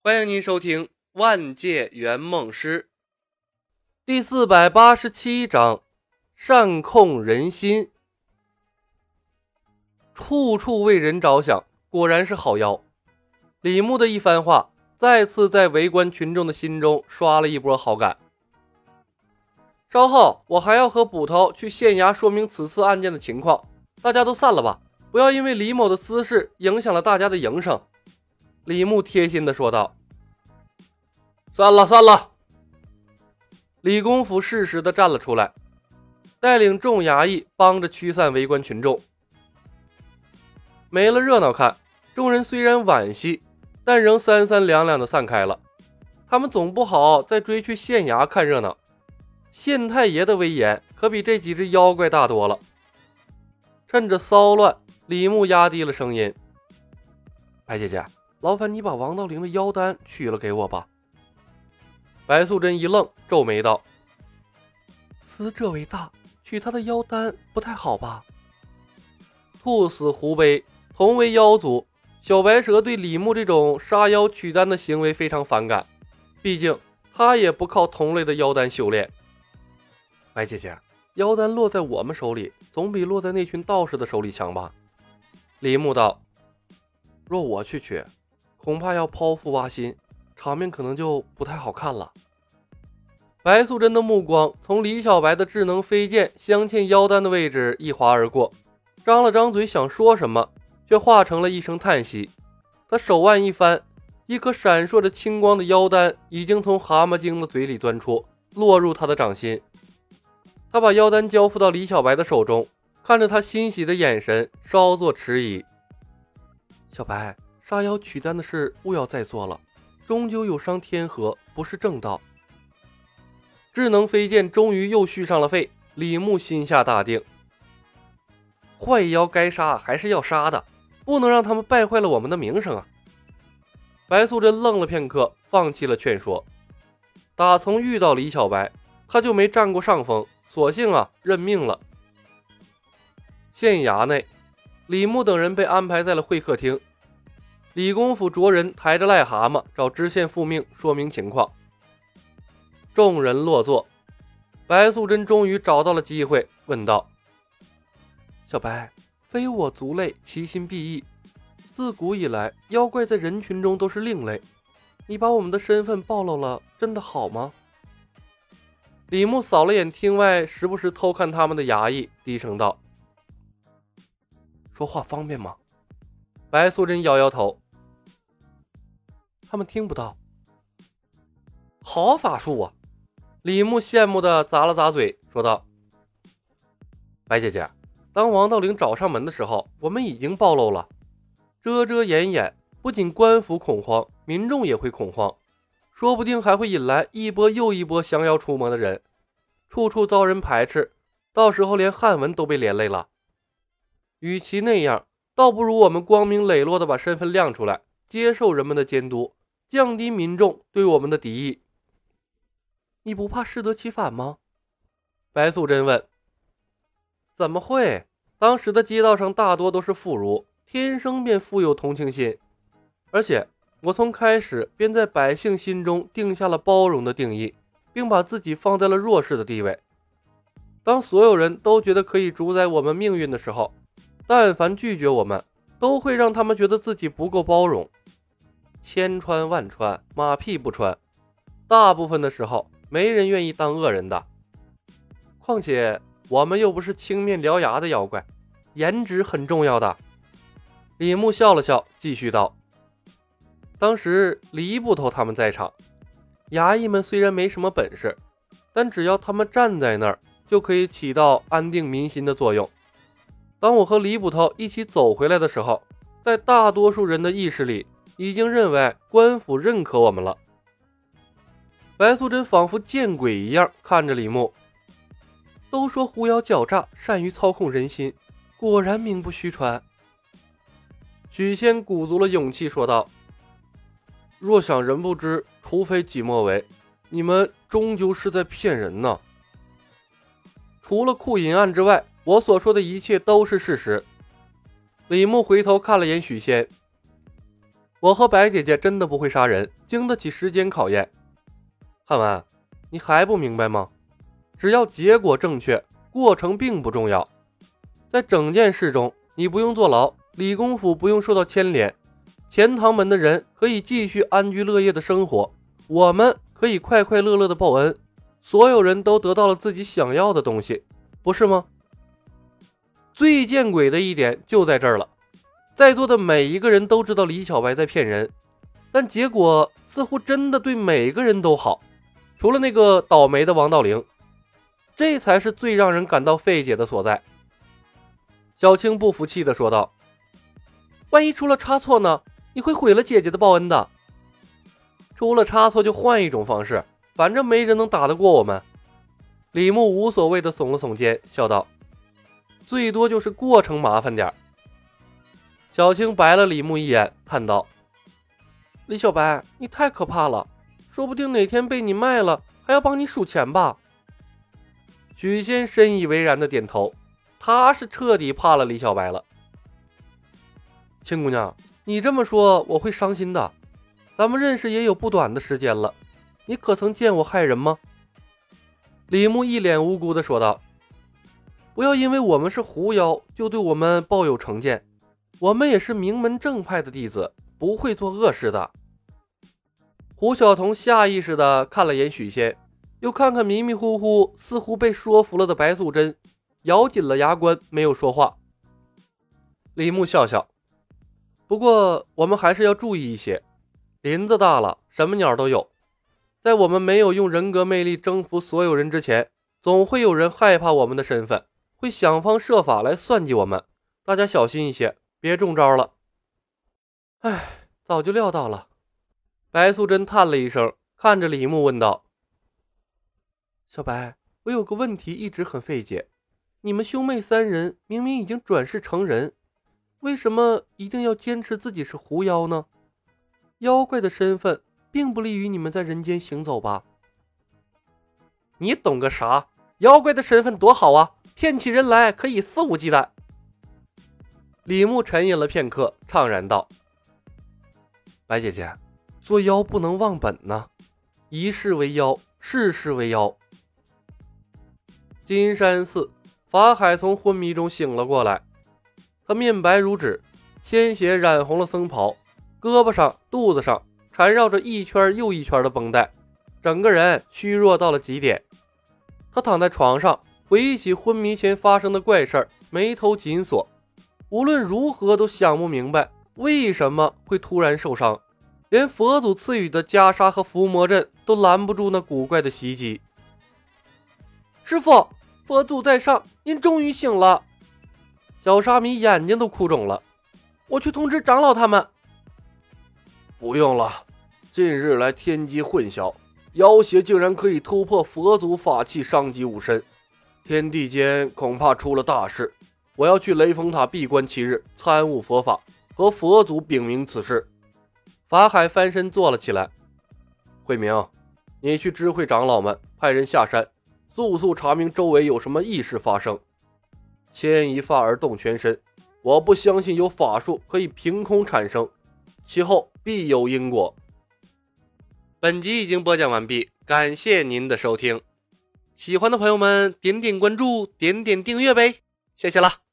欢迎您收听《万界圆梦师》第四百八十七章：善控人心。处处为人着想，果然是好妖。李牧的一番话，再次在围观群众的心中刷了一波好感。稍后，我还要和捕头去县衙说明此次案件的情况，大家都散了吧，不要因为李某的私事影响了大家的营生。李牧贴心的说道。散了，散了。李公甫适时的站了出来，带领众衙役帮着驱散围观群众。没了热闹看，众人虽然惋惜，但仍三三两两的散开了。他们总不好再追去县衙看热闹，县太爷的威严可比这几只妖怪大多了。趁着骚乱，李牧压低了声音：“白姐姐，劳烦你把王道陵的妖丹取了给我吧。”白素贞一愣，皱眉道：“死者为大，取他的妖丹不太好吧？”兔死狐悲，同为妖族，小白蛇对李牧这种杀妖取丹的行为非常反感。毕竟他也不靠同类的妖丹修炼。白姐姐，妖丹落在我们手里，总比落在那群道士的手里强吧？李牧道：“若我去取，恐怕要剖腹挖心。”场面可能就不太好看了。白素贞的目光从李小白的智能飞剑镶嵌腰丹的位置一划而过，张了张嘴想说什么，却化成了一声叹息。他手腕一翻，一颗闪烁着青光的腰丹已经从蛤蟆精的嘴里钻出，落入他的掌心。他把腰丹交付到李小白的手中，看着他欣喜的眼神，稍作迟疑。小白，杀妖取丹的事勿要再做了。终究有伤天和，不是正道。智能飞剑终于又续上了费，李牧心下大定。坏妖该杀还是要杀的，不能让他们败坏了我们的名声啊！白素贞愣了片刻，放弃了劝说。打从遇到李小白，他就没占过上风，索性啊认命了。县衙内，李牧等人被安排在了会客厅。李公甫着人抬着癞蛤蟆找知县复命说明情况。众人落座，白素贞终于找到了机会，问道：“小白，非我族类，其心必异。自古以来，妖怪在人群中都是另类。你把我们的身份暴露了，真的好吗？”李牧扫了眼厅外时不时偷看他们的衙役，低声道：“说话方便吗？”白素贞摇摇头。他们听不到，好法术啊！李牧羡慕的咂了咂嘴，说道：“白姐姐，当王道陵找上门的时候，我们已经暴露了，遮遮掩掩，不仅官府恐慌，民众也会恐慌，说不定还会引来一波又一波降妖除魔的人，处处遭人排斥，到时候连汉文都被连累了。与其那样，倒不如我们光明磊落的把身份亮出来，接受人们的监督。”降低民众对我们的敌意，你不怕适得其反吗？白素贞问。怎么会？当时的街道上大多都是妇孺，天生便富有同情心。而且我从开始便在百姓心中定下了包容的定义，并把自己放在了弱势的地位。当所有人都觉得可以主宰我们命运的时候，但凡拒绝我们，都会让他们觉得自己不够包容。千穿万穿，马屁不穿。大部分的时候，没人愿意当恶人的。况且我们又不是青面獠牙的妖怪，颜值很重要的。李牧笑了笑，继续道：“当时李捕头他们在场，衙役们虽然没什么本事，但只要他们站在那儿，就可以起到安定民心的作用。当我和李捕头一起走回来的时候，在大多数人的意识里。”已经认为官府认可我们了。白素贞仿佛见鬼一样看着李牧。都说狐妖狡诈，善于操控人心，果然名不虚传。许仙鼓足了勇气说道：“若想人不知，除非己莫为。你们终究是在骗人呢。除了库银案之外，我所说的一切都是事实。”李牧回头看了眼许仙。我和白姐姐真的不会杀人，经得起时间考验。汉文，你还不明白吗？只要结果正确，过程并不重要。在整件事中，你不用坐牢，李公府不用受到牵连，钱塘门的人可以继续安居乐业的生活，我们可以快快乐乐的报恩，所有人都得到了自己想要的东西，不是吗？最见鬼的一点就在这儿了，在座的每一个人都知道李小白在骗人，但结果似乎真的对每个人都好，除了那个倒霉的王道陵，这才是最让人感到费解的所在。小青不服气的说道：“万一出了差错呢？你会毁了姐姐的报恩的。出了差错就换一种方式，反正没人能打得过我们。”李牧无所谓的耸了耸肩，笑道。最多就是过程麻烦点儿小青白了李牧一眼，叹道：“李小白，你太可怕了，说不定哪天被你卖了，还要帮你数钱吧？”许仙深以为然的点头，他是彻底怕了李小白了。青姑娘，你这么说我会伤心的。咱们认识也有不短的时间了，你可曾见我害人吗？李牧一脸无辜的说道。不要因为我们是狐妖，就对我们抱有成见。我们也是名门正派的弟子，不会做恶事的。胡晓彤下意识地看了眼许仙，又看看迷迷糊糊、似乎被说服了的白素贞，咬紧了牙关，没有说话。李牧笑笑，不过我们还是要注意一些。林子大了，什么鸟都有。在我们没有用人格魅力征服所有人之前，总会有人害怕我们的身份。会想方设法来算计我们，大家小心一些，别中招了。哎，早就料到了。白素贞叹了一声，看着李牧问道：“小白，我有个问题一直很费解，你们兄妹三人明明已经转世成人，为什么一定要坚持自己是狐妖呢？妖怪的身份并不利于你们在人间行走吧？你懂个啥？妖怪的身份多好啊！”骗起人来可以肆无忌惮。李牧沉吟了片刻，怅然道：“白姐姐，做妖不能忘本呢。一世为妖，世世为妖。”金山寺，法海从昏迷中醒了过来，他面白如纸，鲜血染红了僧袍，胳膊上、肚子上缠绕着一圈又一圈的绷带，整个人虚弱到了极点。他躺在床上。回忆起昏迷前发生的怪事儿，眉头紧锁，无论如何都想不明白为什么会突然受伤，连佛祖赐予的袈裟和伏魔阵都拦不住那古怪的袭击。师傅，佛祖在上，您终于醒了。小沙弥眼睛都哭肿了，我去通知长老他们。不用了，近日来天机混淆，妖邪竟然可以突破佛祖法器，伤及武身。天地间恐怕出了大事，我要去雷峰塔闭关七日，参悟佛法，和佛祖禀明此事。法海翻身坐了起来。慧明，你去知会长老们，派人下山，速速查明周围有什么异事发生。牵一发而动全身，我不相信有法术可以凭空产生，其后必有因果。本集已经播讲完毕，感谢您的收听。喜欢的朋友们，点点关注，点点订阅呗，谢谢了。